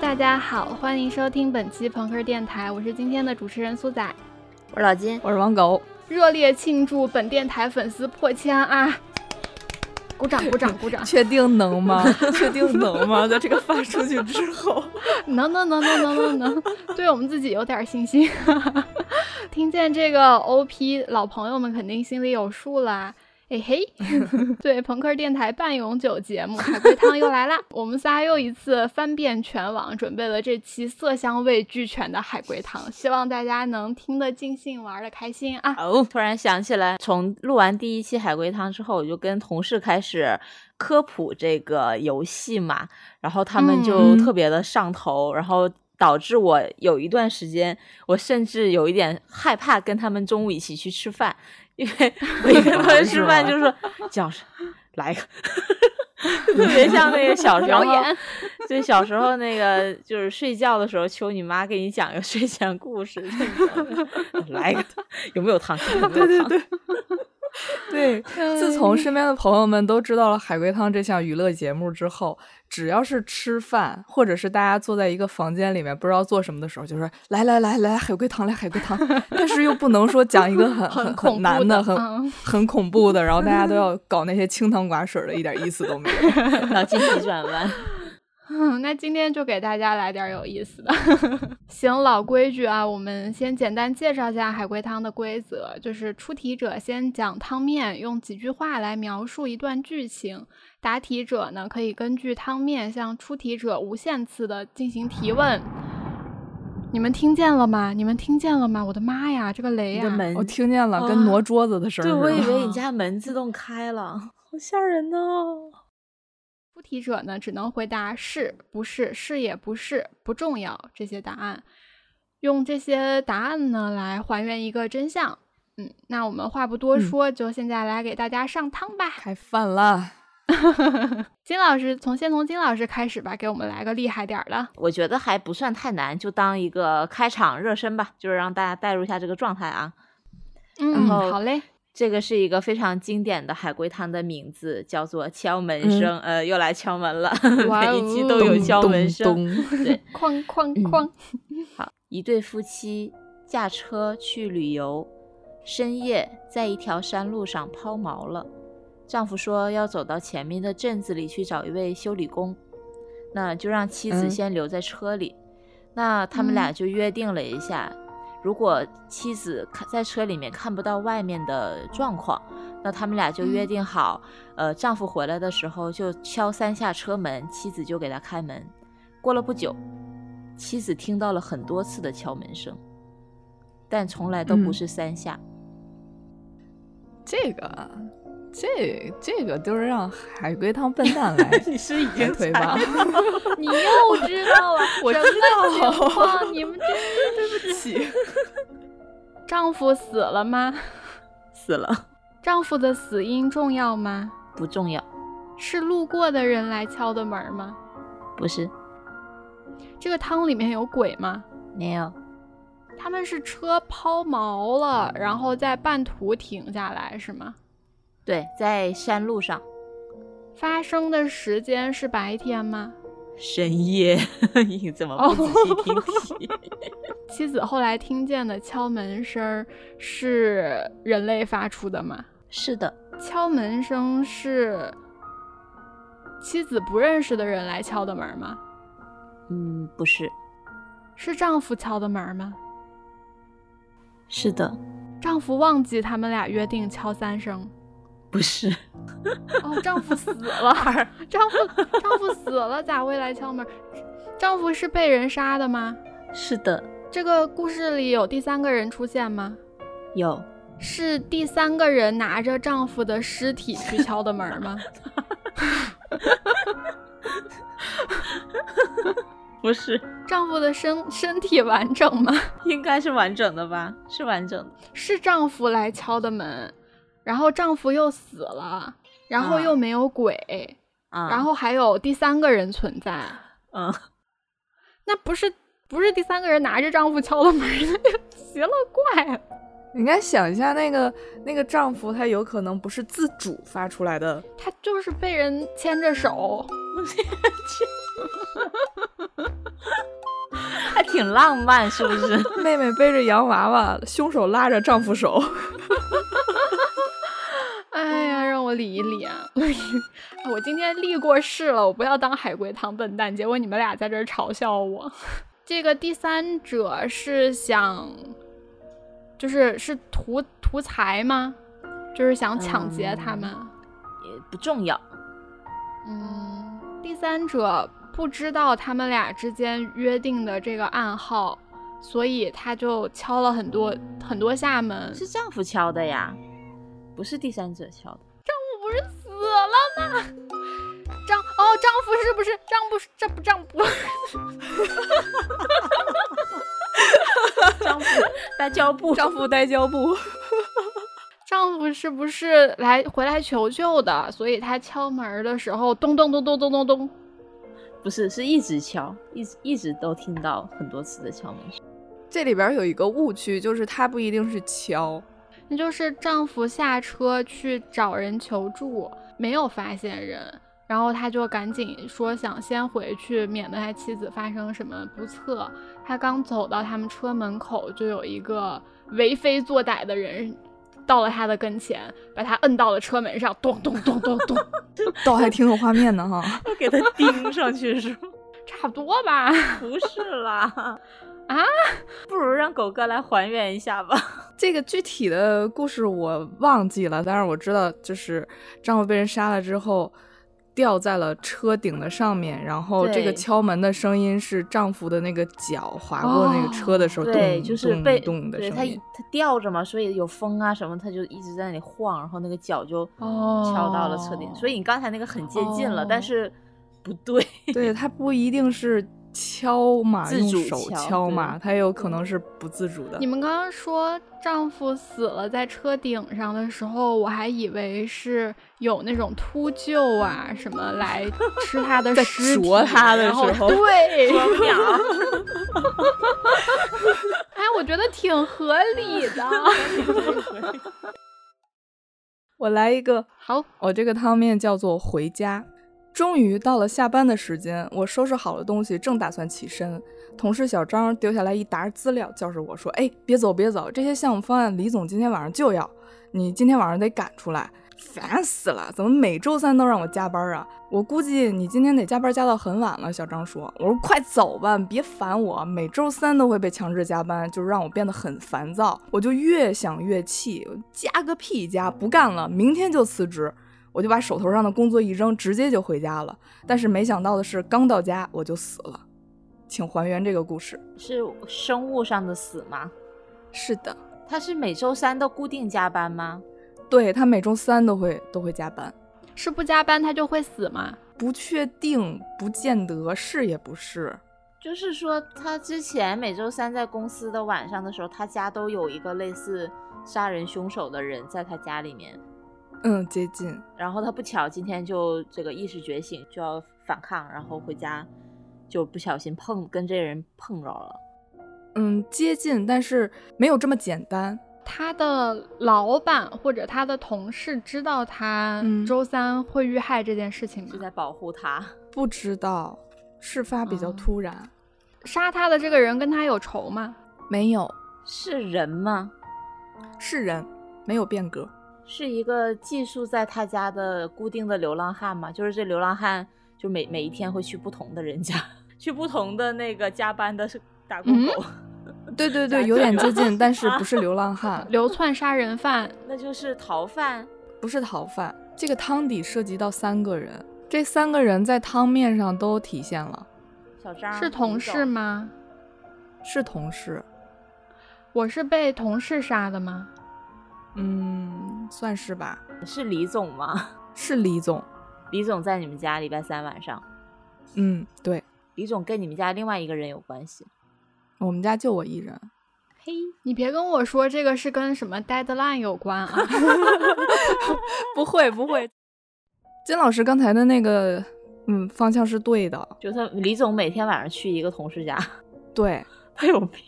大家好，欢迎收听本期朋克电台，我是今天的主持人苏仔，我是老金，我是王狗，热烈庆祝本电台粉丝破千啊！鼓掌，鼓掌，鼓掌！确定能吗？确定能吗？在这个发出去之后，能能能能能能能，对我们自己有点信心。听见这个 OP，老朋友们肯定心里有数啦。嘿嘿，对，朋克电台半永久节目《海龟汤》又来啦！我们仨又一次翻遍全网，准备了这期色香味俱全的海龟汤，希望大家能听得尽兴，玩得开心啊！哦，突然想起来，从录完第一期海龟汤之后，我就跟同事开始科普这个游戏嘛，然后他们就特别的上头，然后导致我有一段时间，我甚至有一点害怕跟他们中午一起去吃饭。因为我一跟他们吃饭就说叫来一个，特别像那个小时候，就小时候那个就是睡觉的时候求你妈给你讲个睡前故事，来一个 有没有汤？对对对。对，自从身边的朋友们都知道了海龟汤这项娱乐节目之后，只要是吃饭，或者是大家坐在一个房间里面不知道做什么的时候，就说来来来来海龟汤来海龟汤，但是又不能说讲一个很 很很难的、很很恐怖的，然后大家都 要搞那些清汤寡水的，一点意思都没有，脑筋急转弯。嗯，那今天就给大家来点有意思的。行，老规矩啊，我们先简单介绍一下海龟汤的规则，就是出题者先讲汤面，用几句话来描述一段剧情。答题者呢，可以根据汤面向出题者无限次的进行提问。你们听见了吗？你们听见了吗？我的妈呀，这个雷啊！我听见了，跟挪桌子的声。对，我以为你 家门自动开了，好吓人哦。出题者呢，只能回答是不是，是也不是，不重要这些答案，用这些答案呢来还原一个真相。嗯，那我们话不多说，就现在来给大家上汤吧。开饭了，金老师从先从金老师开始吧，给我们来个厉害点的。我觉得还不算太难，就当一个开场热身吧，就是让大家带入一下这个状态啊。嗯，好嘞。这个是一个非常经典的海龟汤的名字，叫做敲门声。呃，又来敲门了，每一期都有敲门声。对，哐哐哐。好，一对夫妻驾车去旅游，深夜在一条山路上抛锚了。丈夫说要走到前面的镇子里去找一位修理工，那就让妻子先留在车里。那他们俩就约定了一下。如果妻子看在车里面看不到外面的状况，那他们俩就约定好，呃，丈夫回来的时候就敲三下车门，妻子就给他开门。过了不久，妻子听到了很多次的敲门声，但从来都不是三下。这个。这这个都是让海龟汤笨蛋来，你是已经推吧？你又知道了，我知道。你们真对不起。丈夫死了吗？死了。丈夫的死因重要吗？不重要。是路过的人来敲的门吗？不是。这个汤里面有鬼吗？没有。他们是车抛锚了，然后在半途停下来，是吗？对，在山路上发生的时间是白天吗？深夜，你怎么不仔细听题？妻子后来听见的敲门声是人类发出的吗？是的，敲门声是妻子不认识的人来敲的门吗？嗯，不是，是丈夫敲的门吗？是的，丈夫忘记他们俩约定敲三声。不是，哦，丈夫死了，丈夫丈夫死了，咋会来敲门？丈夫是被人杀的吗？是的。这个故事里有第三个人出现吗？有，是第三个人拿着丈夫的尸体去敲的门吗？不是，丈夫的身身体完整吗？应该是完整的吧？是完整的，是丈夫来敲的门。然后丈夫又死了，然后又没有鬼，然后还有第三个人存在，嗯，那不是不是第三个人拿着丈夫敲的门，奇了怪了。你应该想一下，那个那个丈夫他有可能不是自主发出来的，他就是被人牵着手。还挺浪漫，是不是？妹妹背着洋娃娃，凶手拉着丈夫手。哎呀，让我理一理啊！我今天立过誓了，我不要当海龟汤笨蛋。结果你们俩在这儿嘲笑我。这个第三者是想，就是是图图财吗？就是想抢劫他们？也不重要。嗯，第三者不知道他们俩之间约定的这个暗号，所以他就敲了很多很多下门。是丈夫敲的呀。不是第三者敲的，丈夫不是死了吗？丈哦，丈夫是不是丈夫？丈不丈夫？丈夫带胶布，丈夫带胶布。丈夫是不是来回来求救的？所以他敲门的时候，咚咚咚咚咚咚咚。不是，是一直敲，一直一直都听到很多次的敲门声。这里边有一个误区，就是他不一定是敲。那就是丈夫下车去找人求助，没有发现人，然后他就赶紧说想先回去，免得他妻子发生什么不测。他刚走到他们车门口，就有一个为非作歹的人到了他的跟前，把他摁到了车门上，咚咚咚咚咚，倒还挺有画面的哈，给他钉上去是吗？差不多吧？不是啦。啊，不如让狗哥来还原一下吧。这个具体的故事我忘记了，但是我知道，就是丈夫被人杀了之后，吊在了车顶的上面，然后这个敲门的声音是丈夫的那个脚划过那个车的时候，对，就是被动的声音。他他吊着嘛，所以有风啊什么，他就一直在那里晃，然后那个脚就敲到了车顶。所以你刚才那个很接近了，但是不对，对，他不一定是。敲嘛，用手敲嘛，他有可能是不自主的。你们刚刚说丈夫死了在车顶上的时候，我还以为是有那种秃鹫啊什么来吃他的 尸体，他的时候，对，哎，我觉得挺合理的。我来一个，好，我这个汤面叫做回家。终于到了下班的时间，我收拾好了东西，正打算起身，同事小张丢下来一沓资料，叫着我说：“哎，别走，别走，这些项目方案李总今天晚上就要，你今天晚上得赶出来。”烦死了，怎么每周三都让我加班啊？我估计你今天得加班加到很晚了。小张说：“我说快走吧，别烦我，每周三都会被强制加班，就让我变得很烦躁。”我就越想越气，加个屁加，不干了，明天就辞职。我就把手头上的工作一扔，直接就回家了。但是没想到的是，刚到家我就死了。请还原这个故事，是生物上的死吗？是的。他是每周三都固定加班吗？对他每周三都会都会加班。是不加班他就会死吗？不确定，不见得是也不是。就是说，他之前每周三在公司的晚上的时候，他家都有一个类似杀人凶手的人在他家里面。嗯，接近。然后他不巧今天就这个意识觉醒，就要反抗，然后回家就不小心碰跟这人碰着了。嗯，接近，但是没有这么简单。他的老板或者他的同事知道他周三会遇害这件事情吗？是在保护他？不知道，事发比较突然。杀他的这个人跟他有仇吗？没有。是人吗？是人，没有变革。是一个寄宿在他家的固定的流浪汉吗？就是这流浪汉就每每一天会去不同的人家，去不同的那个加班的是打工狗。对对 对，有点接近，但是不是 流浪汉，流窜杀人犯，那就是逃犯，不是逃犯。这个汤底涉及到三个人，这三个人在汤面上都体现了。小张是同事吗？是同事。我是被同事杀的吗？嗯，算是吧。是李总吗？是李总。李总在你们家礼拜三晚上。嗯，对。李总跟你们家另外一个人有关系。我们家就我一人。嘿，你别跟我说这个是跟什么 deadline 有关啊！不会不会。金老师刚才的那个，嗯，方向是对的。就他李总每天晚上去一个同事家。对，他有病。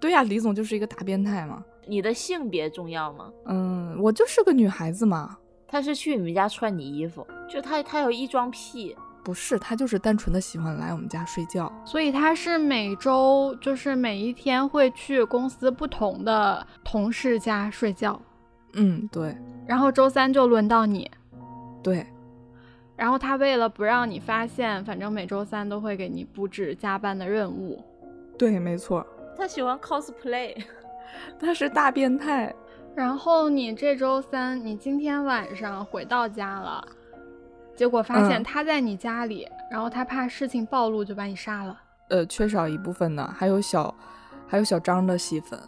对呀，李总就是一个大变态嘛。你的性别重要吗？嗯，我就是个女孩子嘛。他是去你们家穿你衣服，就他他有异装癖，不是，他就是单纯的喜欢来我们家睡觉。所以他是每周就是每一天会去公司不同的同事家睡觉。嗯，对。然后周三就轮到你。对。然后他为了不让你发现，反正每周三都会给你布置加班的任务。对，没错。他喜欢 cosplay，他是大变态。然后你这周三，你今天晚上回到家了。结果发现他在你家里，然后他怕事情暴露，就把你杀了。呃，缺少一部分呢，还有小，还有小张的戏份。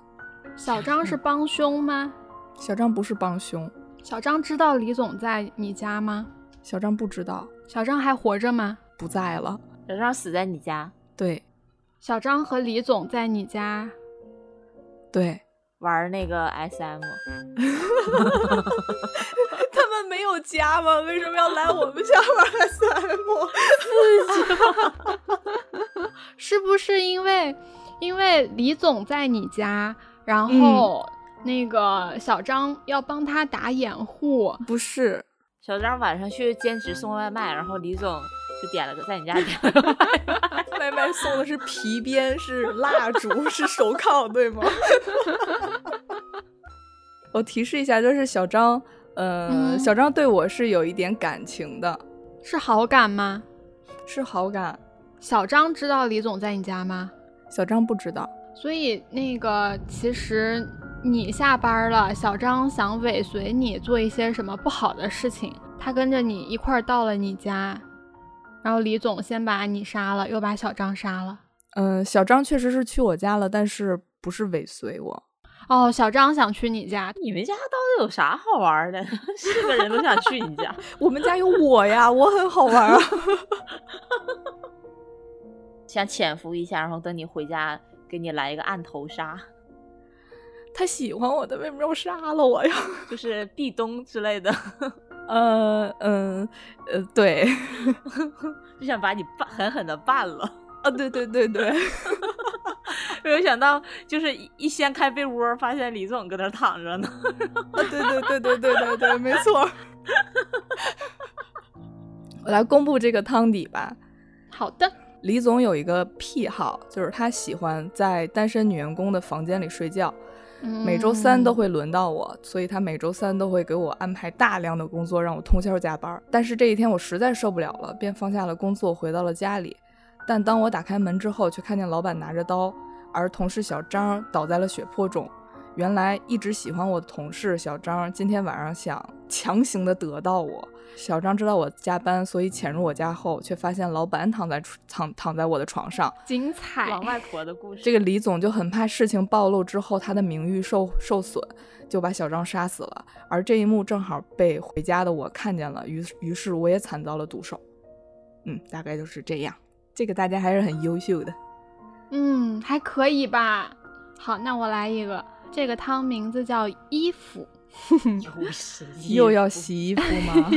小张是帮凶吗？小张不是帮凶。小张知道李总在你家吗？小张不知道。小张还活着吗？不在了。小张死在你家。对。小张和李总在你家。对。玩那个 SM。他们没有家吗？为什么要来我们家玩 SM？是不是因为因为李总在你家，然后那个小张要帮他打掩护？不是，小张晚上去兼职送外卖，然后李总就点了个在你家点了个 外卖，送的是皮鞭，是蜡烛，是手铐，对吗？我提示一下，就是小张。呃，小张对我是有一点感情的，是好感吗？是好感。小张知道李总在你家吗？小张不知道。所以那个，其实你下班了，小张想尾随你做一些什么不好的事情，他跟着你一块儿到了你家，然后李总先把你杀了，又把小张杀了。嗯，小张确实是去我家了，但是不是尾随我。哦，小张想去你家，你们家到底有啥好玩的？是个人都想去你家。我们家有我呀，我很好玩啊。想潜伏一下，然后等你回家，给你来一个暗头杀。他喜欢我的，为什么要杀了我呀？就是壁咚之类的。呃嗯呃，对，就想把你办狠狠的办了。啊，对对对对。没有想到，就是一掀开被窝，发现李总搁那躺着呢。啊，对对对对对对对，没错。我来公布这个汤底吧。好的。李总有一个癖好，就是他喜欢在单身女员工的房间里睡觉。每周三都会轮到我，所以他每周三都会给我安排大量的工作，让我通宵加班。但是这一天我实在受不了了，便放下了工作，回到了家里。但当我打开门之后，却看见老板拿着刀。而同事小张倒在了血泊中。原来一直喜欢我的同事小张，今天晚上想强行的得到我。小张知道我加班，所以潜入我家后，却发现老板躺在躺躺在我的床上。精彩！王外婆的故事。这个李总就很怕事情暴露之后他的名誉受受损，就把小张杀死了。而这一幕正好被回家的我看见了，于于是我也惨遭了毒手。嗯，大概就是这样。这个大家还是很优秀的。嗯，还可以吧。好，那我来一个。这个汤名字叫衣服，又要洗衣服吗？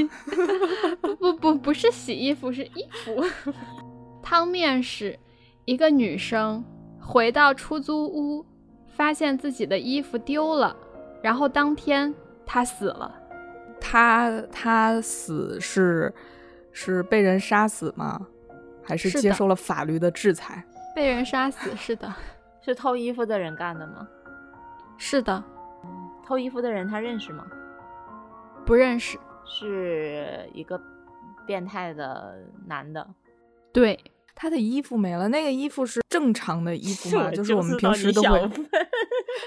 不不不，不是洗衣服，是衣服。汤面是一个女生回到出租屋，发现自己的衣服丢了，然后当天她死了。她她死是是被人杀死吗？还是接受了法律的制裁？被人杀死，是的，是偷衣服的人干的吗？是的，偷衣服的人他认识吗？不认识，是一个变态的男的。对，他的衣服没了，那个衣服是正常的衣服吗？就是我们平时都会，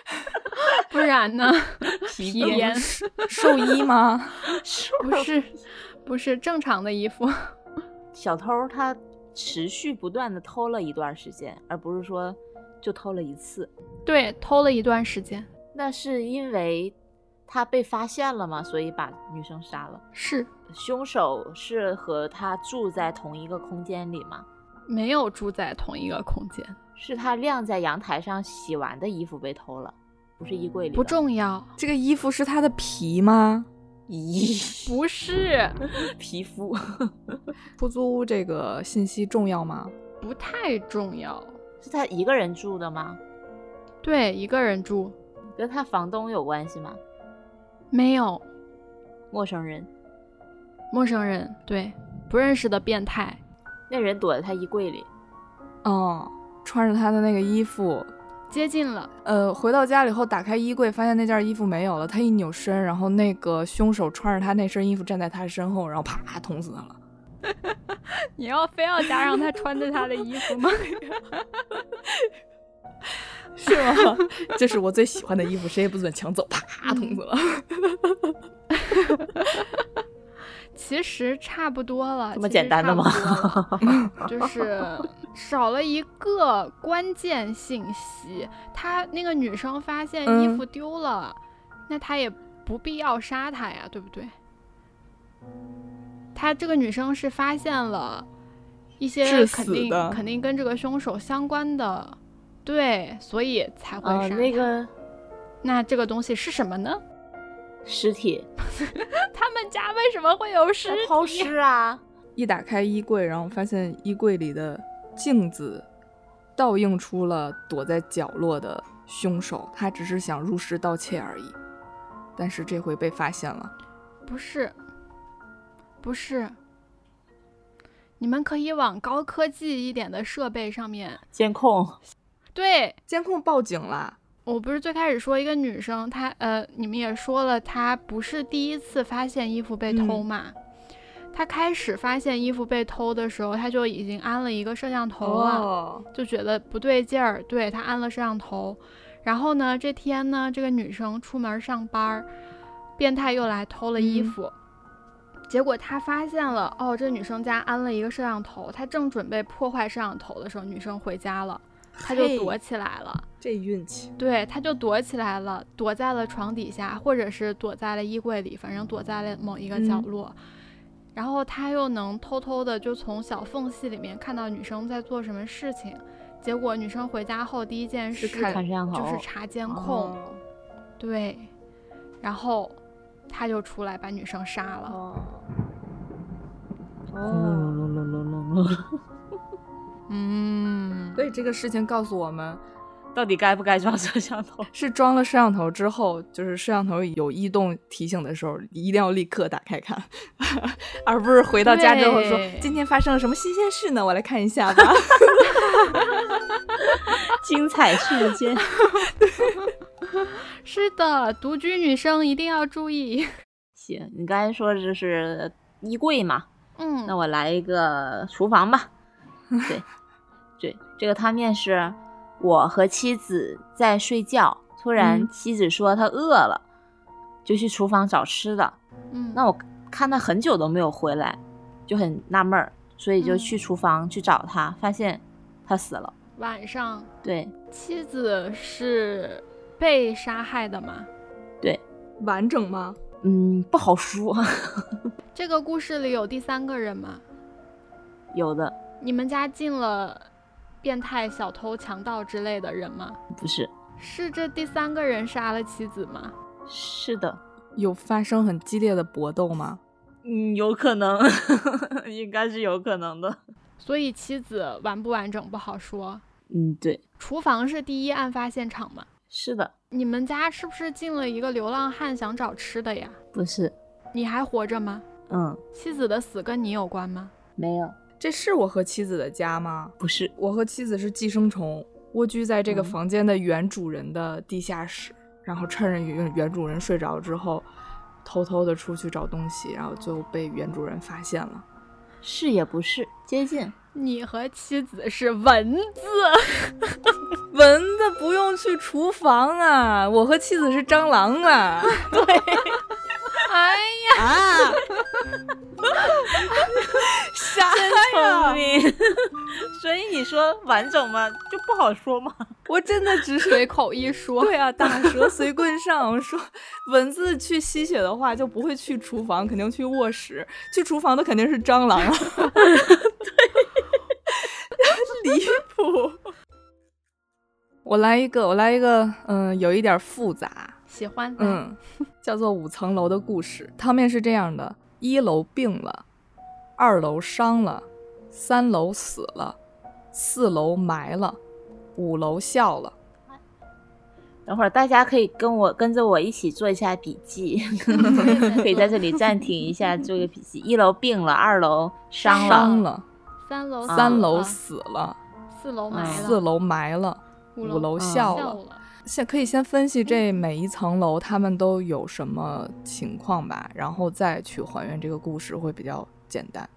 不然呢？皮鞭、寿衣吗？不是，不是正常的衣服。小偷他。持续不断的偷了一段时间，而不是说就偷了一次。对，偷了一段时间。那是因为他被发现了吗？所以把女生杀了？是。凶手是和他住在同一个空间里吗？没有住在同一个空间。是他晾在阳台上洗完的衣服被偷了，不是衣柜里。不重要。这个衣服是他的皮吗？咦，不是 皮肤。出租屋这个信息重要吗？不太重要。是他一个人住的吗？对，一个人住。跟他房东有关系吗？没有。陌生人。陌生人，对，不认识的变态。那人躲在他衣柜里。哦，穿着他的那个衣服，接近了。呃，回到家里后，打开衣柜，发现那件衣服没有了。他一扭身，然后那个凶手穿着他那身衣服站在他身后，然后啪捅死他了。你要非要加上他穿着他的衣服吗？是吗？这是我最喜欢的衣服，谁也不准抢走！啪，捅死了。其实差不多了，这么简单的吗？就是少了一个关键信息。他那个女生发现衣服丢了，那他也不必要杀他呀，对不对？他这个女生是发现了一些肯定肯定跟这个凶手相关的，对，所以才会杀那个。那这个东西是什么呢？尸体。他们家为什么会有尸体？抛尸啊！一打开衣柜，然后发现衣柜里的镜子倒映出了躲在角落的凶手。他只是想入室盗窃而已，但是这回被发现了。不是。不是，你们可以往高科技一点的设备上面监控。对，监控报警了。我不是最开始说一个女生，她呃，你们也说了，她不是第一次发现衣服被偷嘛？她开始发现衣服被偷的时候，她就已经安了一个摄像头了，就觉得不对劲儿，对她安了摄像头。然后呢，这天呢，这个女生出门上班，变态又来偷了衣服。结果他发现了，哦，这女生家安了一个摄像头，他正准备破坏摄像头的时候，女生回家了，他就躲起来了。这运气。对，他就躲起来了，躲在了床底下，或者是躲在了衣柜里，反正躲在了某一个角落。然后他又能偷偷的就从小缝隙里面看到女生在做什么事情。结果女生回家后第一件事就是查监控。对，然后。他就出来把女生杀了。哦。嗯。所以这个事情告诉我们，到底该不该装摄像头？是装了摄像头之后，就是摄像头有异动提醒的时候，一定要立刻打开看，而不是回到家之后说今天发生了什么新鲜事呢？我来看一下吧。精彩瞬间。是的，独居女生一定要注意。行，你刚才说这是衣柜嘛？嗯，那我来一个厨房吧。对，对，这个汤面是我和妻子在睡觉，突然妻子说她饿了，就去厨房找吃的。嗯，那我看他很久都没有回来，就很纳闷儿，所以就去厨房去找他，发现他死了。晚上，对，妻子是。被杀害的吗？对，完整吗？嗯，不好说。这个故事里有第三个人吗？有的。你们家进了变态、小偷、强盗之类的人吗？不是。是这第三个人杀了妻子吗？是的。有发生很激烈的搏斗吗？嗯，有可能，应该是有可能的。所以妻子完不完整不好说。嗯，对。厨房是第一案发现场吗？是的，你们家是不是进了一个流浪汉想找吃的呀？不是，你还活着吗？嗯。妻子的死跟你有关吗？没有。这是我和妻子的家吗？不是，我和妻子是寄生虫，蜗居在这个房间的原主人的地下室，然后趁着原原主人睡着之后，偷偷的出去找东西，然后就被原主人发现了。是也不是，接近。你和妻子是蚊子，蚊子不用去厨房啊！我和妻子是蟑螂啊！对，哎呀，啥呀？所以你说完整吗？就不好说吗？我真的只是随口一说。对啊，打蛇随棍上。说蚊子去吸血的话，就不会去厨房，肯定去卧室。去厨房的肯定是蟑螂啊！对。离谱！我来一个，我来一个，嗯，有一点复杂，喜欢，嗯，叫做五层楼的故事。汤面是这样的：一楼病了，二楼伤了，三楼死了，四楼埋了，五楼笑了。等会儿大家可以跟我跟着我一起做一下笔记，可以在这里暂停一下做个笔记。一楼病了，二楼伤了。三楼三楼死死了，四楼埋了，四楼埋了，五五楼嗯笑了。先可以先分析这每一层楼他们都有什么情况吧，然后再去还原这个故事会比较简单，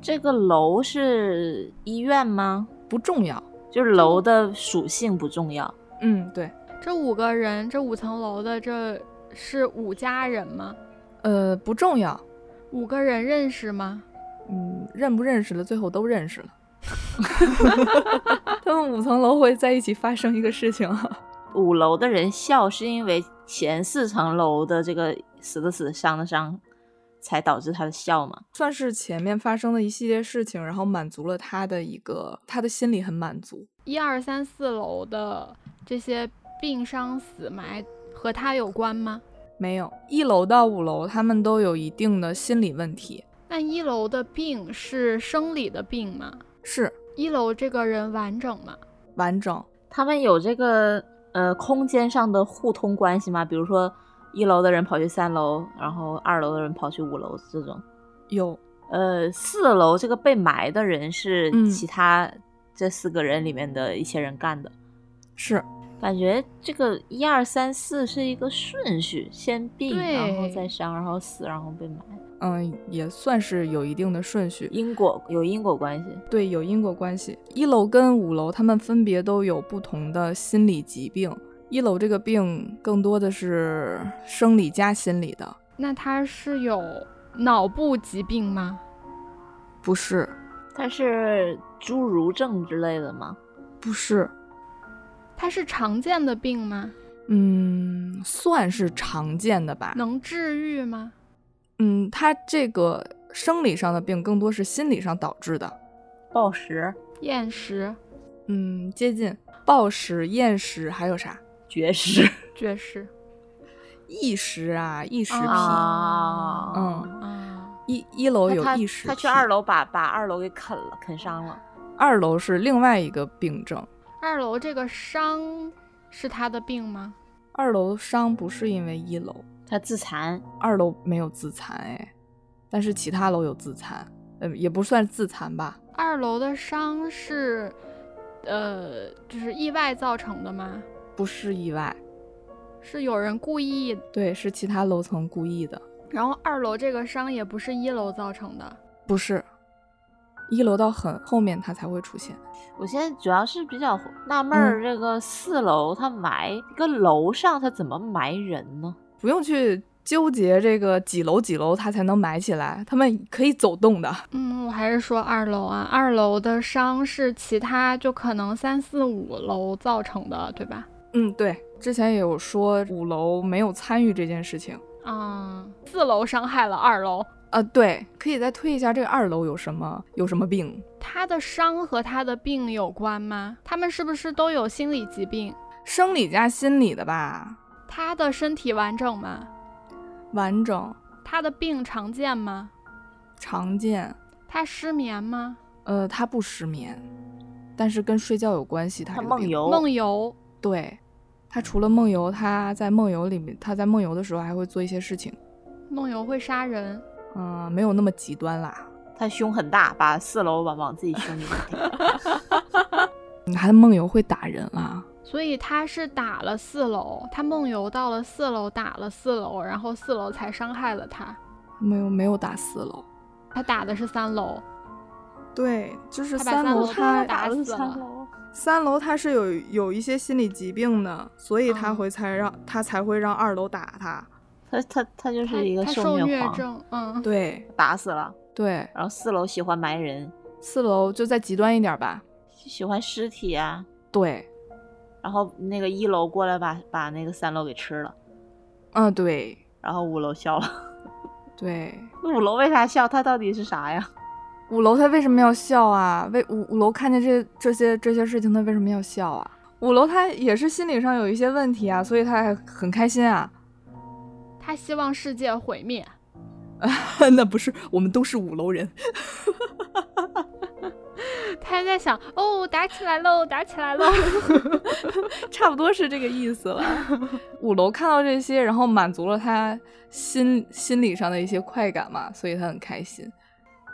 这个楼是医院吗？不重要。就是楼的属性不重要。嗯，对，这五个人，这五层楼的，这是五家人吗？呃，不重要。五个人认识吗？嗯，认不认识了，最后都认识了。他们五层楼会在一起发生一个事情啊。五楼的人笑是因为前四层楼的这个死的死伤的伤，才导致他的笑嘛？算是前面发生的一系列事情，然后满足了他的一个，他的心里很满足。一二三四楼的这些病伤死埋和他有关吗？没有，一楼到五楼他们都有一定的心理问题。那一楼的病是生理的病吗？是一楼这个人完整吗？完整，他们有这个呃空间上的互通关系吗？比如说一楼的人跑去三楼，然后二楼的人跑去五楼这种。有呃，四楼这个被埋的人是嗯其他这四个人里面的一些人干的。是感觉这个一二三四是一个顺序，先病，然后再伤，然后死，然后被埋，嗯，也算是有一定的顺序。因果有因果关系。对，有因果关系。一楼跟五楼他们分别都有不同的心理疾病。一楼这个病更多的是生理加心理的，那他是有脑部疾病吗？不是，他是侏儒症之类的吗？不是，他是常见的病吗？嗯，算是常见的吧。能治愈吗？嗯，它这个生理上的病更多是心理上导致的。暴食、厌食、嗯，接近暴食、厌食，还有啥？绝食 绝食异食啊，异食癖。啊，嗯啊，一一楼有异食癖，他去二楼把把二楼给啃了，啃伤了。二楼是另外一个病症。二楼这个伤是他的病吗？二楼伤不是因为一楼，他自残，二楼没有自残哎，但是其他楼有自残，呃，也不算自残吧。二楼的伤是，呃，就是意外造成的吗？不是意外，是有人故意，对，是其他楼层故意的，然后二楼这个伤也不是一楼造成的。不是。一楼到很后面它才会出现，我现在主要是比较纳闷儿，这个四楼它埋一个楼上，它怎么埋人呢？不用去纠结这个几楼几楼它才能埋起来，他们可以走动的。嗯，我还是说二楼啊，二楼的伤是其他就可能三四五楼造成的，对吧？嗯，对，之前也有说五楼没有参与这件事情。啊、四楼伤害了二楼，啊，对，可以再推一下这个二楼有什么有什么病？他的伤和他的病有关吗？他们是不是都有心理疾病？生理加心理的吧，他的身体完整吗？完整他的病常见吗？常见。他失眠吗？呃，他不失眠，但是跟睡觉有关系。他这个病，他梦游，梦游，对，他除了梦游，他在梦游里面，他在梦游的时候还会做一些事情。梦游会杀人。嗯、没有那么极端啦。他胸很大，把四楼往往自己胸里面顶。他的梦游会打人啦。所以他是打了四楼，他梦游到了四楼，打了四楼，然后四楼才伤害了他。没有没有打四楼。他打的是三楼，对，就是三三楼楼他打了死了。楼，三楼他是有有一些心理疾病的，所以他嗯会才让、他才会让二楼打他。他他他就是一个他受虐狂，虐症，嗯，对打死了。对，然后四楼喜欢埋人，四楼就再极端一点吧。喜欢尸体啊。对，然后那个一楼过来把把那个三楼给吃了，嗯，对然后五楼笑了。对。那五楼为啥笑？他到底是啥呀？五楼他为什么要笑啊？为五五楼看见这这些这些事情，他为什么要笑啊？五楼他也是心理上有一些问题啊，所以他还很开心啊。他希望世界毁灭。那不是，我们都是五楼人。他还在想，哦，打起来喽，打起来喽。差不多是这个意思了。五楼看到这些，然后满足了他心心理上的一些快感嘛，所以他很开心。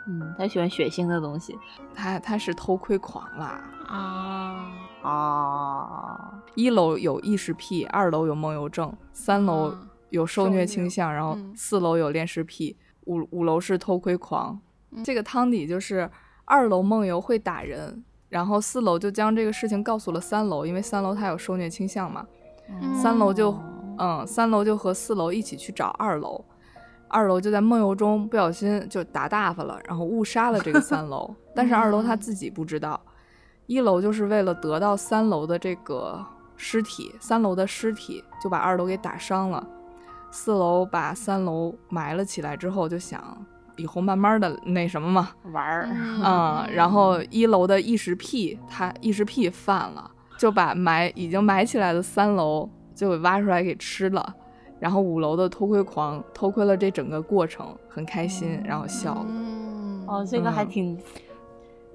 嗯，他喜欢血腥的东西。他他是偷窥狂啦。啊啊，一楼有异食癖，二楼有梦游症，三楼啊有受虐倾向，然后嗯四楼有恋尸癖，五五楼是偷窥狂。嗯这个汤底就是二楼梦游会打人，然后四楼就将这个事情告诉了三楼，因为三楼他有受虐倾向嘛。嗯三楼就哦嗯，三楼就和四楼一起去找二楼，二楼就在梦游中不小心就打大发了，然后误杀了这个三楼，但是二楼他自己不知道。一楼就是为了得到三楼的这个尸体，三楼的尸体就把二楼给打伤了。四楼把三楼埋了起来之后，就想以后慢慢的那什么嘛，玩儿。嗯 嗯，然后一楼的异食癖，他异食癖犯了，就把埋已经埋起来的三楼就给挖出来给吃了。然后五楼的偷窥狂偷窥了这整个过程，很开心，然后笑了。嗯哦，这个还嗯挺，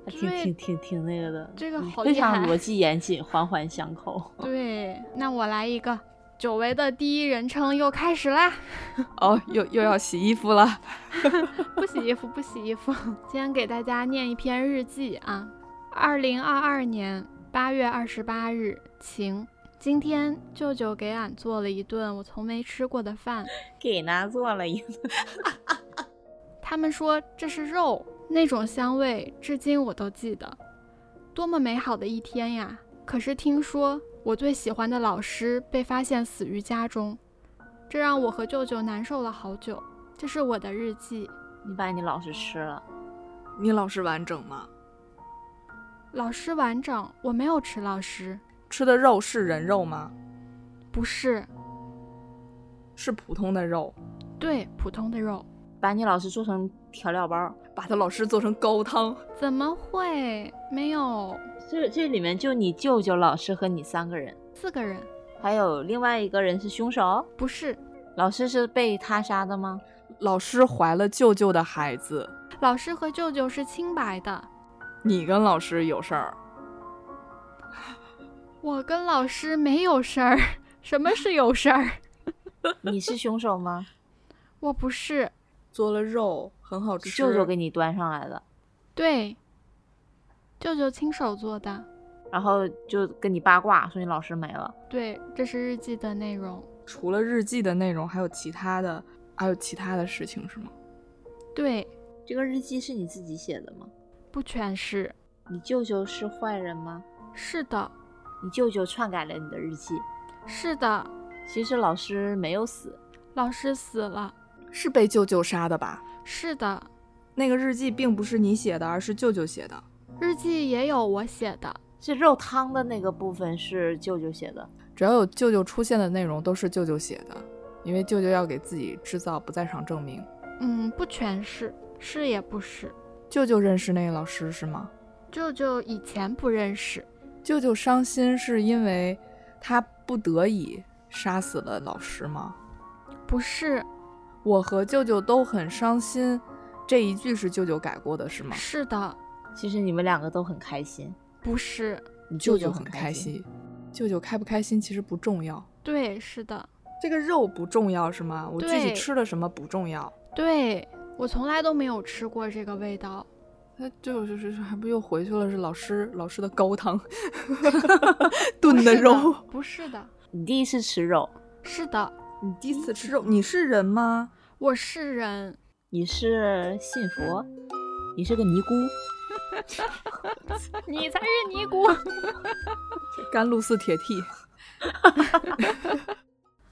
还挺挺挺挺那个的，嗯这个好非常逻辑严谨，环环相扣。对，那我来一个，久违的第一人称又开始啦！哦，又又要洗衣服了。不洗衣服，不洗衣服。今天给大家念一篇日记啊。二零二二年八月二十八日，晴。今天舅舅给俺做了一顿我从没吃过的饭，给他做了一顿，他们说这是肉，那种香味至今我都记得。多么美好的一天呀！可是听说我最喜欢的老师被发现死于家中，这让我和舅舅难受了好久。这是我的日记。你把你老师吃了，你老师完整吗？老师完整，我没有吃老师，吃的肉是人肉吗？不是，是普通的肉，对，普通的肉。把你老师做成调料包。把他老师做成高汤。怎么会？没有，这这里面就你舅舅、老师和你三个人，四个人，还有另外一个人是凶手。不是。老师是被他杀的吗？老师怀了舅舅的孩子，老师和舅舅是清白的，你跟老师有事儿。我跟老师没有事儿。什么是有事儿？你是凶手吗？我不是。做了肉很好吃，舅舅给你端上来的，对，舅舅亲手做的。然后就跟你八卦说你老师没了。对，这是日记的内容。除了日记的内容，还有其他的，还有其他的事情是吗？对，这个日记是你自己写的吗？不全是。你舅舅是坏人吗？是的，你舅舅篡改了你的日记。是的，其实老师没有死，老师死了。是被舅舅杀的吧？是的，那个日记并不是你写的，而是舅舅写的。日记也有我写的。这肉汤的那个部分是舅舅写的。只要有舅舅出现的内容，都是舅舅写的，因为舅舅要给自己制造不在场证明。嗯，不全是，是也不是。舅舅认识那个老师是吗？舅舅以前不认识。舅舅伤心是因为他不得已杀死了老师吗？不是，我和舅舅都很伤心，这一句是舅舅改过的是吗？是的，其实你们两个都很开心，不是。你舅舅舅很开心。舅舅开不开心其实不重要，对，是的，这个肉不重要是吗？我具体吃了什么不重要，对我从来都没有吃过这个味道。他就是是还不又回去了？是老师老师的高汤 炖的肉。不是的，你第一次吃肉，是的，你第一次吃肉，你是人吗？我是人。你是信佛，你是个尼姑，你才是尼姑。甘露寺铁 T。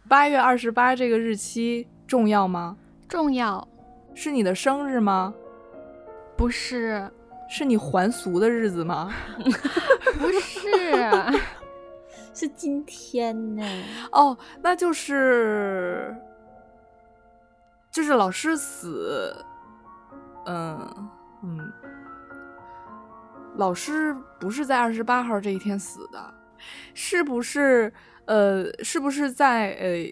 八月二十八这个日期重要吗？重要是你的生日吗？不是，是你还俗的日子吗？不是，是今天呢。哦，那就是就是老师死，嗯嗯，老师不是在二十八号这一天死的，是不是？呃，是不是在呃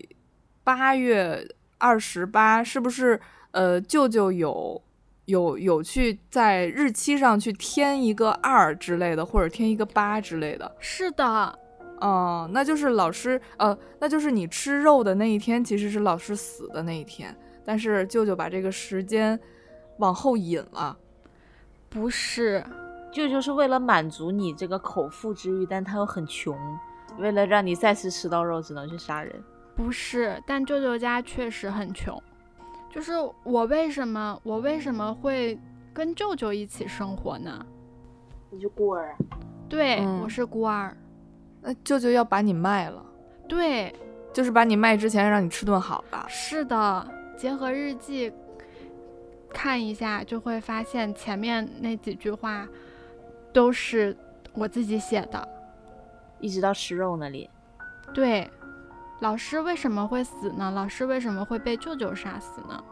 八月二十八？是不是呃舅舅有有有去在日期上去添一个二之类的，或者添一个八之类的？是的，哦，那就是老师，呃，那就是你吃肉的那一天，其实是老师死的那一天，但是舅舅把这个时间往后引了。不是，舅舅是为了满足你这个口腹之欲，但他又很穷，为了让你再次吃到肉，只能去杀人。不是，但舅舅家确实很穷。就是我为什么我为什么会跟舅舅一起生活呢？你是孤儿啊？对，嗯我是孤儿。那舅舅要把你卖了，对，就是把你卖之前让你吃顿好的。是的，结合日记看一下，就会发现前面那几句话都是我自己写的。一直到吃肉那里。对，老师为什么会死呢？老师为什么会被舅舅杀死呢？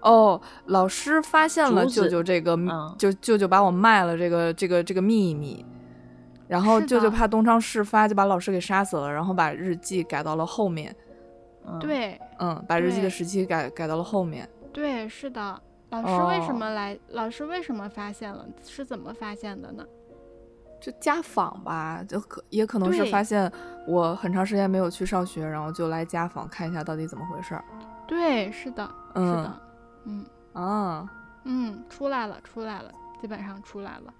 哦，老师发现了舅舅这个就舅舅把我卖了这个这个这个秘密，然后舅舅怕东窗事发，就把老师给杀死了，然后把日记改到了后面，嗯，，对嗯，把日记的时期改改到了后面。对，是的。老师为什哦么来？老师为什么发现了？是怎么发现的呢？就家访吧，就可也可能是发现我很长时间没有去上学，然后就来家访看一下到底怎么回事儿。对，是的，是嗯的，嗯啊，嗯，出来了，出来了，基本上出来了。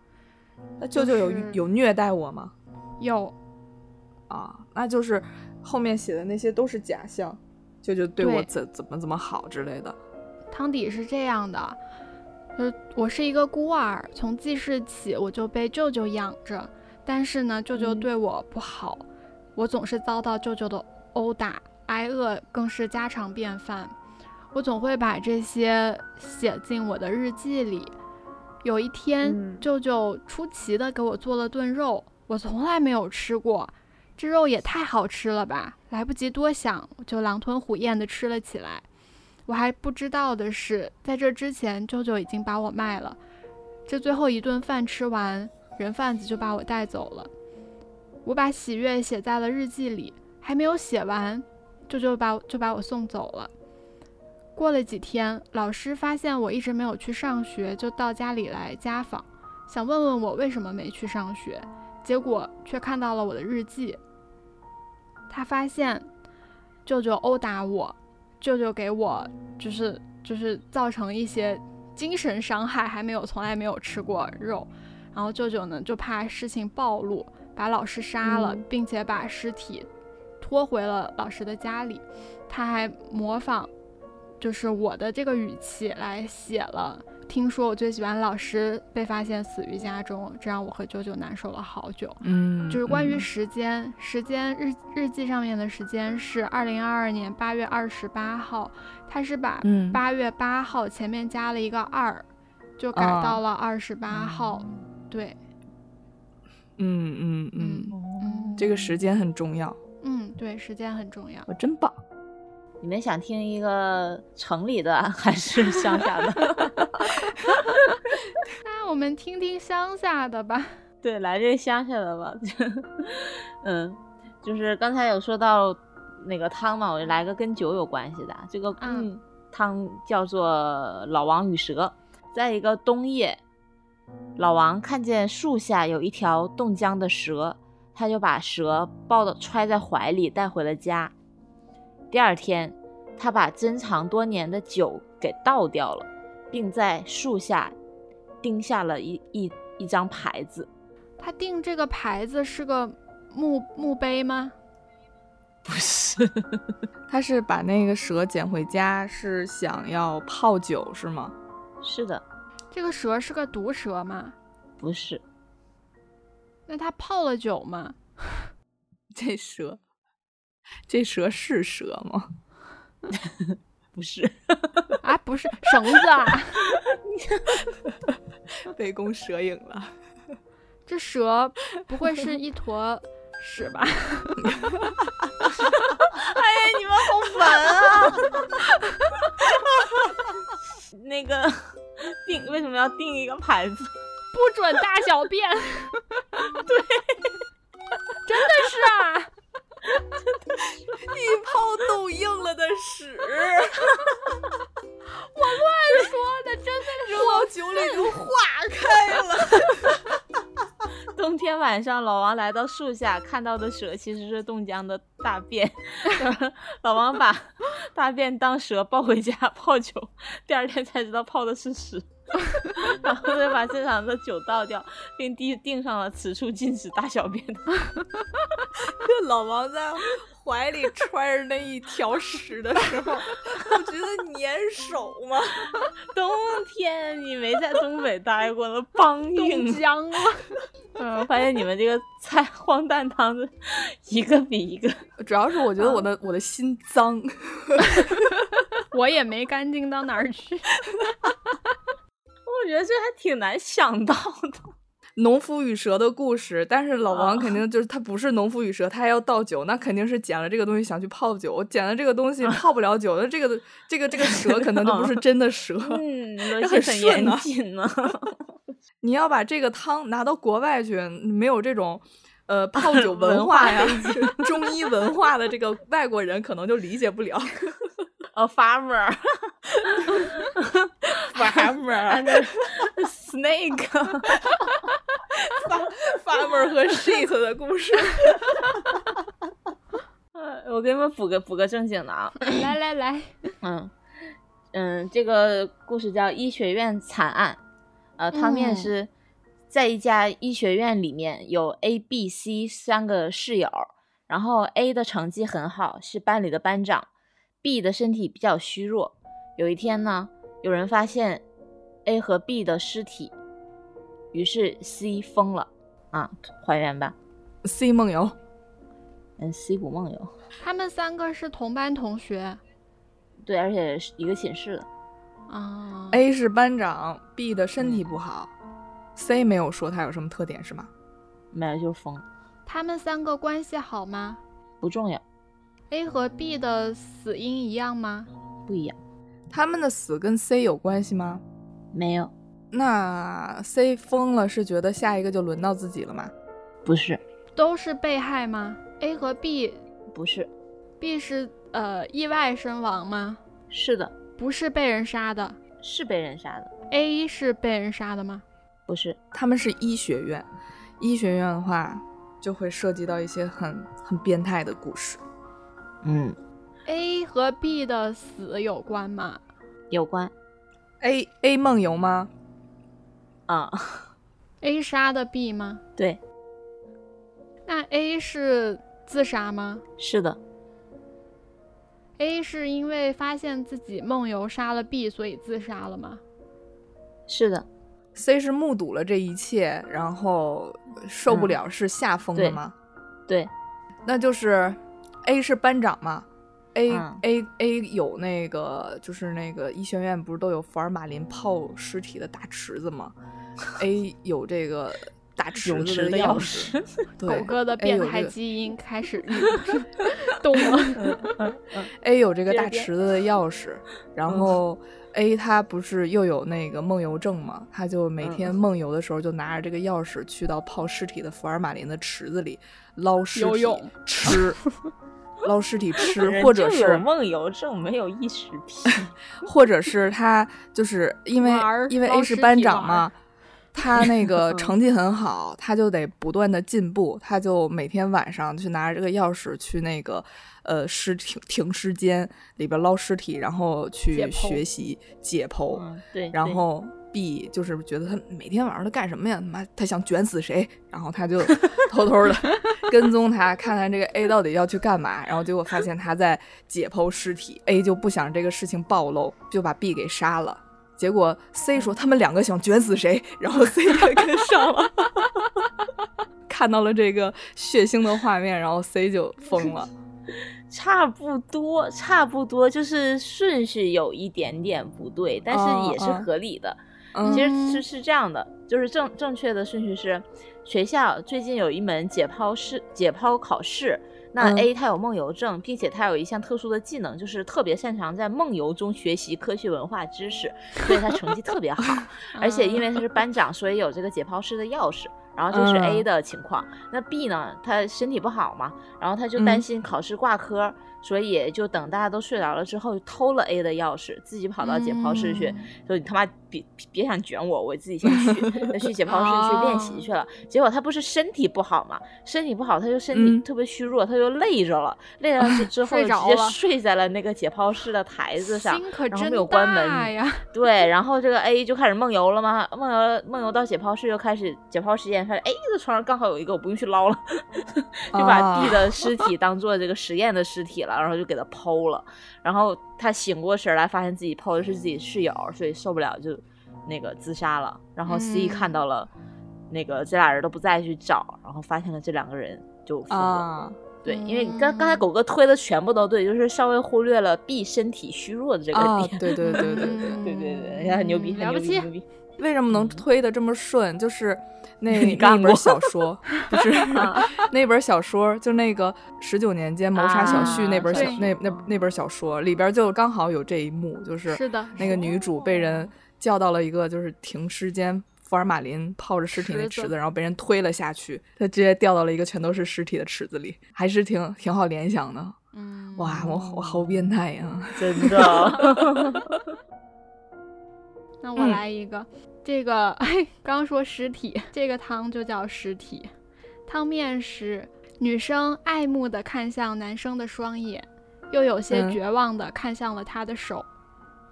那舅舅有是有虐待我吗？有，啊，那就是后面写的那些都是假象，舅舅对我怎怎么怎么好之类的。汤底是这样的，就是我是一个孤儿，从记事起我就被舅舅养着，但是呢，舅舅嗯对我不好，我总是遭到舅舅的殴打，挨饿更是家常便饭。我总会把这些写进我的日记里。有一天，嗯舅舅出奇的给我做了顿肉，我从来没有吃过，这肉也太好吃了吧！来不及多想，我就狼吞虎咽的吃了起来。我还不知道的是，在这之前，舅舅已经把我卖了。这最后一顿饭吃完，人贩子就把我带走了。我把喜悦写在了日记里，还没有写完，舅舅把就把我送走了。过了几天，老师发现我一直没有去上学，就到家里来家访，想问问我为什么没去上学，结果却看到了我的日记。他发现舅舅殴打我，舅舅给我就是就是造成一些精神伤害，还没有从来没有吃过肉，然后舅舅呢就怕事情暴露，把老师杀了，嗯并且把尸体拖回了老师的家里，他还模仿就是我的这个语气来写了。听说我最喜欢老师被发现死于家中，这让我和舅舅难受了好久。嗯，就是关于嗯时间，时间日日记上面的时间是二零二二年八月二十八号，他是把嗯八月八号前面加了一个二，就改啊到了二十八号。对，嗯嗯嗯，嗯嗯这个时间很重要，嗯，对，时间很重要。我真棒。你们想听一个城里的还是乡下的？那我们听听乡下的吧。对，来这个乡下的吧。嗯，就是刚才有说到那个汤嘛，我就来个跟酒有关系的。这个嗯汤叫做老王与蛇。在一个冬夜，老王看见树下有一条冻僵的蛇，他就把蛇抱到揣在怀里带回了家。第二天，他把珍藏多年的酒给倒掉了，并在树下钉下了一一一张牌子。他定这个牌子是个墓墓碑吗？不是，他是把那个蛇捡回家，是想要泡酒是吗？是的，这个蛇是个毒蛇吗？不是，那他泡了酒吗？这蛇，这蛇是蛇吗？不是，啊，不是绳子啊，被攻蛇影了。这蛇不会是一坨屎吧？哎，你们好烦啊！那个定为什么要定一个牌子？不准大小便。对，真的是啊。一泡冻硬了的屎，我乱说的，真的是扔到酒里就化开了。冬天晚上，老王来到树下，看到的蛇其实是冻僵的大便。老王把大便当蛇抱回家泡酒，第二天才知道泡的是屎。然后再把现场的酒倒掉，并递订上了此处禁止大小便。这 老王在怀里揣着那一条屎的时候，我觉得粘手吗？冬天你没在东北待过了，梆硬僵了。嗯，发现你们这个菜荒诞汤子一个比一个，主要是我觉得我的我的心脏，我也没干净到哪儿去。我觉得这还挺难想到的。农夫与蛇的故事，但是老王肯定就是他不是农夫与蛇，他还要倒酒，那肯定是捡了这个东西想去泡酒，捡了这个东西泡不了酒，那这个这个这个蛇可能就不是真的蛇，嗯，很严谨呢。你要把这个汤拿到国外去，没有这种呃泡酒文化呀、中医文化的这个外国人可能就理解不了。哦，farmer，farmer，snake。farmer 和 shit 的故事，我给你们补个补个正经的啊！来来来，嗯嗯，这个故事叫《医学院惨案》。呃，汤面是在一家医学院里面有 A、B、C 三个室友，然后 A 的成绩很好，是班里的班长；B 的身体比较虚弱。有一天呢，有人发现 A 和 B 的尸体。于是 C 疯了啊，还原吧。C 梦游，嗯，C 不梦游。他们三个是同班同学，对，而且是一个寝室的。啊，A 是班长，B 的身体不好，C 没有说他有什么特点是吗？没有，就是疯。他们三个关系好吗？不重要。A 和 B 的死因一样吗？不一样。他们的死跟 C 有关系吗？没有。那 C 疯了是觉得下一个就轮到自己了吗？不是，都是被害吗？A 和 B 不是，B 是呃意外身亡吗？是的，不是被人杀的，是被人杀的。A 是被人杀的吗？不是，他们是医学院，医学院的话就会涉及到一些很很变态的故事。嗯，A 和 B 的死有关吗？有关。A A 梦游吗？啊，A 杀的 B 吗？对。那 A 是自杀吗？是的。A 是因为发现自己梦游杀了 B，所以自杀了吗？是的。C 是目睹了这一切，然后受不了，是吓疯的吗？对。那就是 A 是班长嘛？A A A 有那个，就是那个医学院不是都有福尔马林泡尸体的大池子吗？A 有这个大池子的钥匙，狗哥的变态基因开始 动了。A 有这个大池子的钥匙，然后 A 他不是又有那个梦游症吗？他就每天梦游的时候就拿着这个钥匙去到泡尸体的福尔马林的池子里捞尸体吃，捞尸体吃，或者是梦游症没有意识癖，或者是他就是因为因为 A 是班长嘛。他那个 成绩很好，他就得不断的进步，他就每天晚上去拿着这个钥匙去那个呃尸体停尸间里边捞尸体，然后去学习解剖。对，然后 B 就是觉得他每天晚上他干什么呀？他妈他想卷死谁？然后他就 偷偷的跟踪他，看看这个 A 到底要去干嘛。然后结果发现他在解剖尸体，A 就不想这个事情暴露，就把 B 给杀了。结果 C 说他们两个想卷死谁，然后 C 也跟上了，看到了这个血腥的画面，然后 C 就疯了。差不多，差不多，就是顺序有一点点不对，但是也是合理的。其实是是这样的，就是正正确的顺序是，学校最近有一门解剖试解剖考试。那 A 他有梦游症，并且他有一项特殊的技能，就是特别擅长在梦游中学习科学文化知识，所以他成绩特别好。而且因为他是班长，所以有这个解剖室的钥匙。然后这是 A 的情况。那 B 呢？他身体不好嘛，然后他就担心考试挂科，所以就等大家都睡着了之后，偷了 A 的钥匙，自己跑到解剖室去，嗯说你他妈别别想卷我，我自己先去，就去解剖室去练习去了。结果他不是身体不好嘛，身体不好，他就身体嗯特别虚弱，他就累着了，累着了 之后直接睡在了那个解剖室的台子上，心可真然后没有关门大呀！对，然后这个 A 就开始梦游了嘛，梦游梦游到解剖室又开始解剖实验，发现哎，这床上刚好有一个，我不用去捞了，就把 D 啊的尸体当做这个实验的尸体了，然后就给他剖了。然后他醒过神来，发现自己剖的是自己室友，所以受不了就那个自杀了。然后 C 嗯看到了那个这俩人都不在，去找，然后发现了这两个人就复活。啊，对，因为刚刚才嗯狗哥推的全部都对，就是稍微忽略了 B 身体虚弱的这个啊，点。对对对对 对。嗯对对对，很牛逼，很了不起牛逼，牛逼。为什么能推的这么顺？就是那你那本小说，不是啊那本小说，就那个十九年间谋杀小旭啊那本小对那那那本小说里边就刚好有这一幕，就是是的，那个女主被人叫到了一个就是停尸间。福尔马林泡着尸体的池子，然后被人推了下去，她直接掉到了一个全都是尸体的池子里，还是挺挺好联想的。嗯，哇，我我好变态呀、真的，那我嗯来一个，这个 哎，刚说尸体，这个汤就叫尸体。汤面是女生爱慕的看向男生的双眼，又有些嗯绝望的看向了他的手。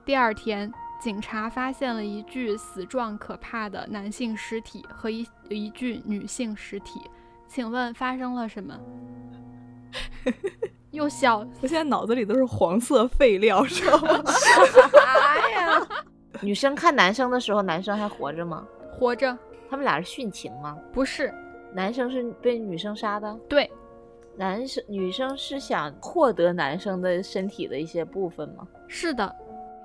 第二天，警察发现了一具死状可怕的男性尸体和一一具女性尸体。请问发生了什么？又笑我现在脑子里都是黄色废料，知道吗？啥呀？女生看男生的时候，男生还活着吗？活着他们俩是殉情吗？不是男生是被女生杀的，对，男生女生是想获得男生的身体的一些部分吗？是的，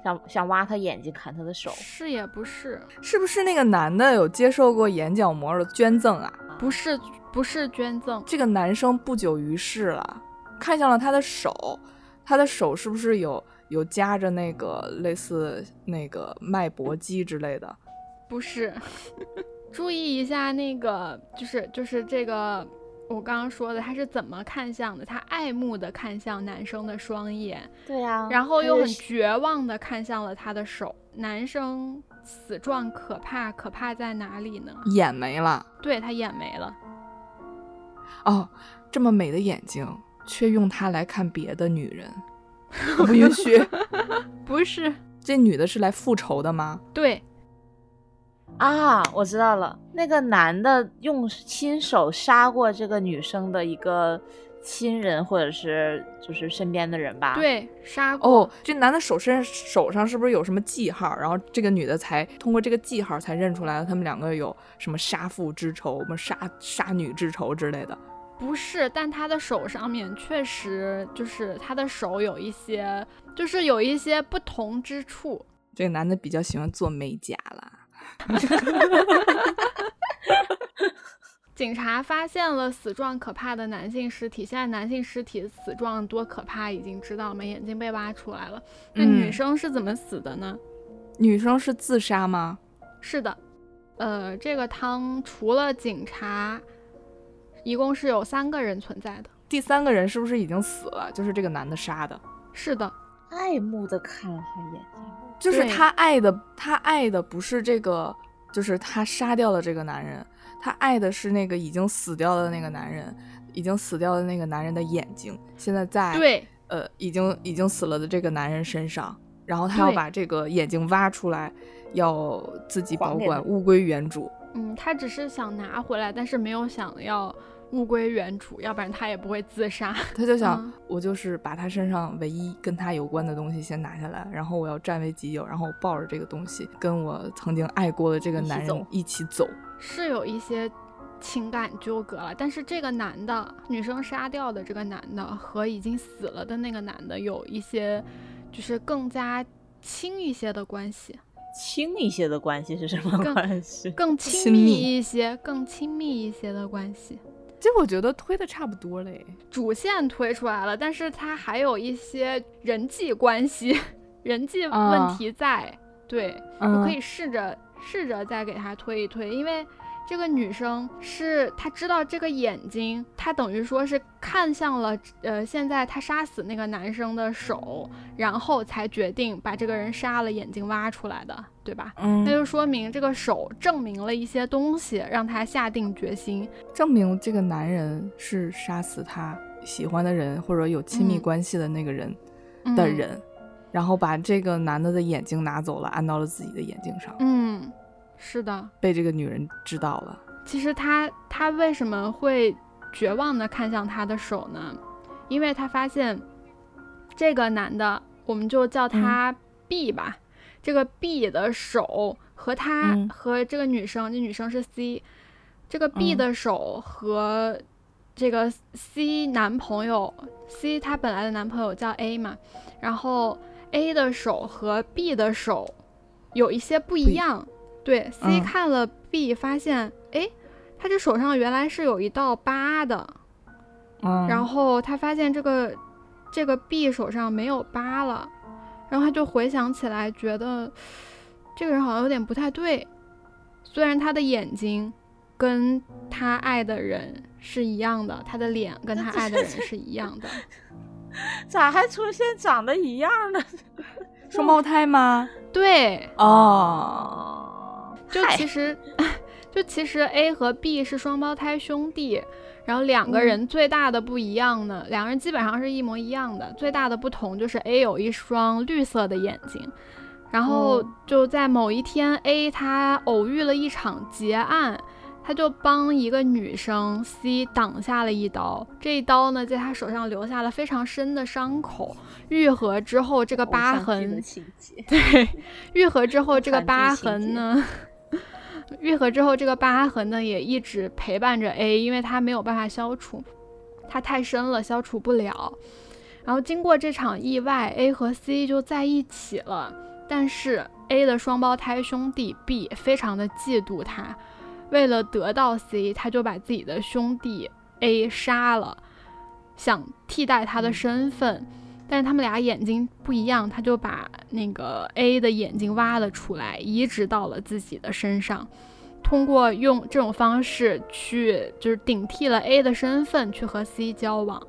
想想挖他眼睛，砍他的手，是也不是，是不是那个男的有接受过眼角膜的捐赠啊？不是不是捐赠，这个男生不久于世了，看向了他的手，他的手是不是有有夹着那个类似那个脉搏机之类的？不是。注意一下那个，就是就是这个，我刚刚说的，他是怎么看向的？他爱慕的看向男生的双眼，对呀、然后又很绝望的看向了他的手。男生死状可怕，可怕在哪里呢？眼没了对他眼没了，哦，这么美的眼睛，却用它来看别的女人，我不允许。不是，这女的是来复仇的吗？对，啊，我知道了，那个男的用亲手杀过这个女生的一个亲人或者是就是身边的人吧？，对，杀过。哦，这男的手身手上是不是有什么记号？然后这个女的才通过这个记号才认出来了，他们两个有什么杀父之仇、什么杀杀女之仇之类的。不是，但他的手上面确实就是他的手有一些，就是有一些不同之处。这个男的比较喜欢做美甲啦。警察发现了死状可怕的男性尸体，现在男性尸体死状多可怕已经知道了吗？眼睛被挖出来了。那女嗯生是怎么死的呢？女生是自杀吗？是的，呃，这个汤除了警察，一共是有三个人存在的。第三个人是不是已经死了？就是这个男的杀的，是的，爱慕的看了他眼睛，就是他爱的，他爱的不是这个，就是他杀掉了这个男人，他爱的是那个已经死掉的那个男人，已经死掉的那个男人的眼睛，现在在对，呃已经已经死了的这个男人身上，然后他要把这个眼睛挖出来，要自己保管，物归原主。嗯，他只是想拿回来，但是没有想要物归原主，要不然他也不会自杀。他就想，嗯我就是把他身上唯一跟他有关的东西先拿下来，然后我要占为己有，然后我抱着这个东西，跟我曾经爱过的这个男人一起走起走。是有一些情感纠葛了，但是这个男的，女生杀掉的这个男的和已经死了的那个男的有一些，就是更加亲一些的关系，亲一些的关系是什么更关系？更亲密一些，更亲密一些的关系。这我觉得推的差不多嘞。主线推出来了，但是它还有一些人际关系、人际问题在。对，我可以试着试着再给它推一推，因为这个女生是她知道这个眼睛，她等于说是看向了呃现在她杀死那个男生的手，然后才决定把这个人杀了，眼睛挖出来的，对吧？嗯。那就说明这个手证明了一些东西，让她下定决心。证明这个男人是杀死她喜欢的人或者有亲密嗯。关系的那个人的嗯人，然后把这个男的的眼睛拿走了，安到了自己的眼睛上，嗯，是的。被这个女人知道了。其实他他为什么会绝望的看向他的手呢？因为他发现这个男的，我们就叫他 B 吧，这个 B 的手和他、嗯和这个女生，这女生是 C，这个 B 嗯的手和这个 C 男朋友 C 他本来的男朋友叫 A 嘛，然后 A 的手和 B 的手有一些不一一样。对，C 嗯看了 B，发现，哎，他这手上原来是有一道疤的，嗯，然后他发现这个这个 B 手上没有疤了，然后他就回想起来，觉得这个人好像有点不太对。虽然他的眼睛跟他爱的人是一样的，他的脸跟他爱的人是一样的，咋还出现长得一样的？双胞胎吗？对，哦，哦，就其实，就其实 A 和 B 是双胞胎兄弟，然后两个嗯人最大的不一样呢，两个人基本上是一模一样的，最大的不同就是 A 有一双绿色的眼睛，然后哦就在某一天，A 他偶遇了一场劫案。他就帮一个女生 C 挡下了一刀，这一刀呢，在他手上留下了非常深的伤口。愈合之后，这个疤痕，对，愈合之后，这个疤痕呢，愈合之后，这个疤痕呢也一直陪伴着 A，因为它没有办法消除，它太深了，消除不了。然后经过这场意外，A 和 C 就在一起了，但是 A 的双胞胎兄弟 B 非常的嫉妒他，为了得到 C，他就把自己的兄弟 A 杀了，想替代他的嗯身份。但是他们俩眼睛不一样，他就把那个 A 的眼睛挖了出来，移植到了自己的身上，通过用这种方式去就是顶替了 A 的身份去和 C 交往。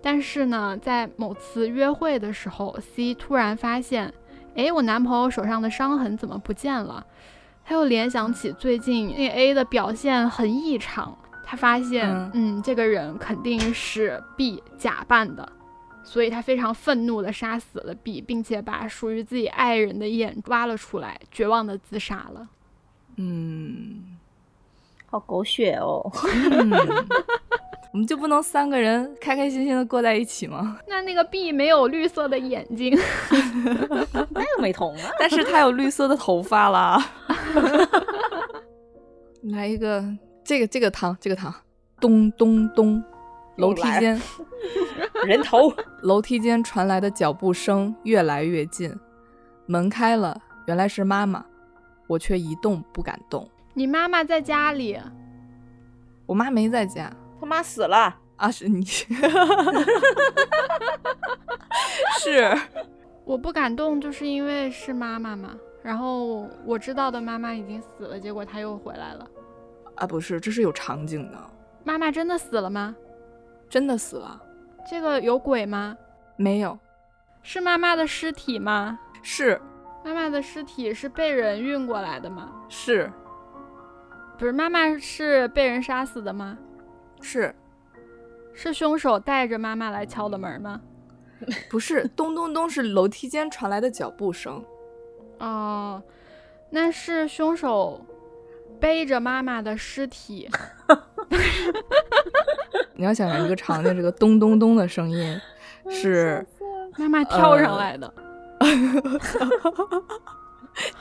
但是呢，在某次约会的时候，C 突然发现，哎，我男朋友手上的伤痕怎么不见了？他又联想起最近那 A 的表现很异常，他发现，嗯嗯，这个人肯定是 B 假扮的。所以他非常愤怒地杀死了 B，并且把属于自己爱人的眼挖了出来，绝望地自杀了。嗯，好狗血哦！嗯 我们就不能三个人开开心心的过在一起吗？那那个 B 没有绿色的眼睛，那又美瞳啊。但是他有绿色的头发啦。来一个，这个这个糖，这个糖，咚咚咚，楼梯间，人头，楼梯间传来的脚步声越来越近，门开了，原来是妈妈，我却一动不敢动。你妈妈在家里，我妈没在家他妈死了，啊，是你，是我不敢动，就是因为是妈妈嘛。然后我知道的妈妈已经死了，结果她又回来了。啊，不是，这是有场景的，妈妈真的死了吗？真的死了？这个有鬼吗？没有，是妈妈的尸体吗？是妈妈的尸体是被人运过来的吗？是不是，妈妈是被人杀死的吗？是，是凶手带着妈妈来敲的门吗？不是咚咚咚，是楼梯间传来的脚步声。哦，那是凶手背着妈妈的尸体。你要想象一个场景，这个咚咚咚的声音 是妈妈跳上来的，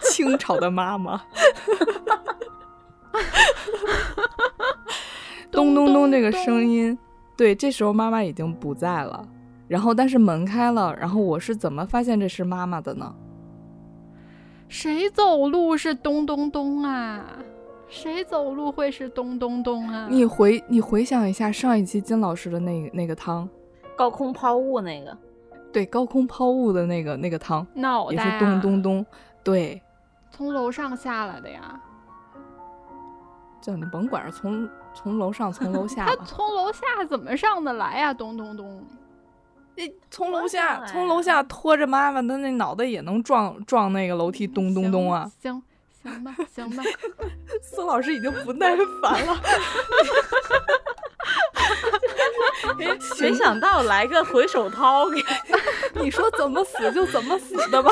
清朝的妈妈。咚咚咚，这个声音，对，这时候妈妈已经不在了。然后，但是门开了，然后我是怎么发现这是妈妈的呢？谁走路是咚咚咚啊？谁走路会是咚咚咚啊？你回你回想一下上一期金老师的那个那个汤，高空抛物那个，对，高空抛物的那个那个汤也脑袋、啊、是咚咚咚，对，从楼上下来的呀？就你甭管是从从楼上从楼 下，他从楼下怎么上得来呀？咚咚咚！你从楼下从楼下拖着妈妈，的那脑袋也能撞撞那个楼梯，咚咚咚啊！行行吧行吧，孙 老师已经不耐烦了。没想到来个回手掏，给 你说怎么死就怎么死的吧，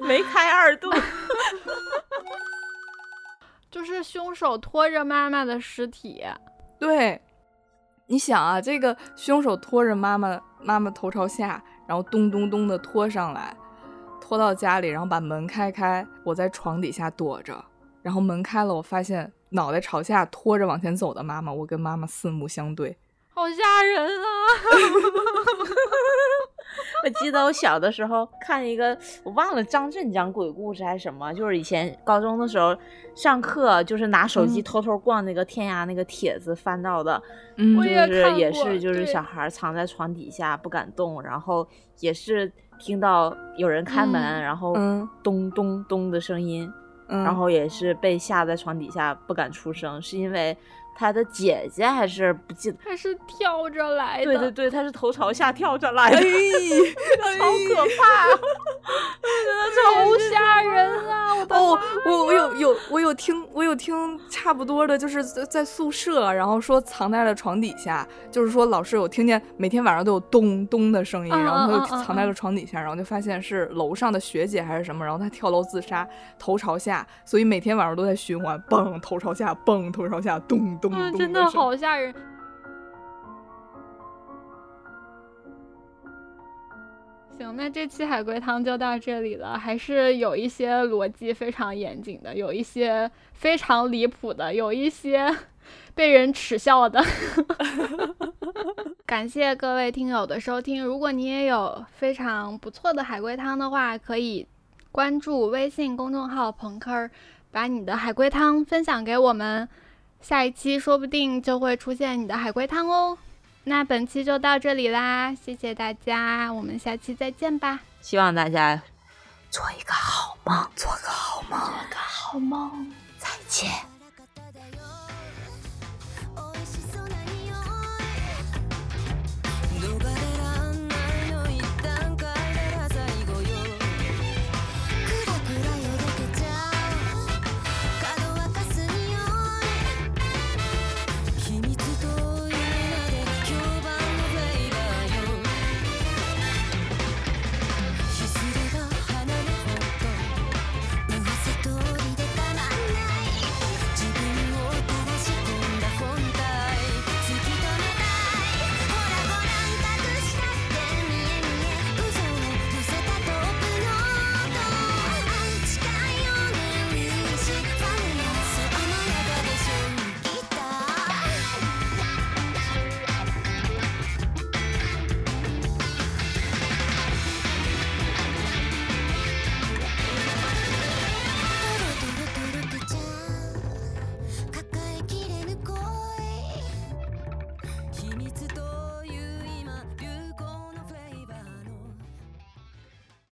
没开二度。就是凶手拖着妈妈的尸体，对，你想啊，这个凶手拖着妈妈，妈妈头朝下，然后咚咚咚的拖上来，拖到家里，然后把门开开，我在床底下躲着，然后门开了，我发现脑袋朝下拖着往前走的妈妈，我跟妈妈四目相对，好吓人啊！我记得我小的时候看一个，我忘了张震讲鬼故事还是什么，就是以前高中的时候上课，就是拿手机偷偷逛那个天涯那个帖子翻到的，嗯，就是也是就是小孩藏在床底下不敢动，然后也是听到有人开门，然后咚咚咚的声音，然后也是被吓在床底下不敢出声，是因为。他的姐姐还是不记得，他是跳着来的。对对对，他是头朝下跳着来的，超可怕，真的超吓人啊！哦，我我有有我有听我有听差不多的，就是在宿舍，然后说藏在了床底下，就是说老师有听见每天晚上都有咚咚的声音，然后他就藏在了床底下，然后就发现是楼上的学姐还是什么，然后他跳楼自杀，头朝下，所以每天晚上都在循环，嘣头朝下，嘣头朝下，咚咚。啊，真的好吓人！行，那这期海龟汤就到这里了，还是有一些逻辑非常严谨的，有一些非常离谱的，有一些 被人耻笑的。感谢各位听友的收听，如果你也有非常不错的海龟汤的话，可以关注微信公众号“朋克”，把你的海龟汤分享给我们。下一期说不定就会出现你的海龟汤哦。那本期就到这里啦谢谢大家我们下期再见吧。希望大家做一个好梦做个好梦做个好梦。再见。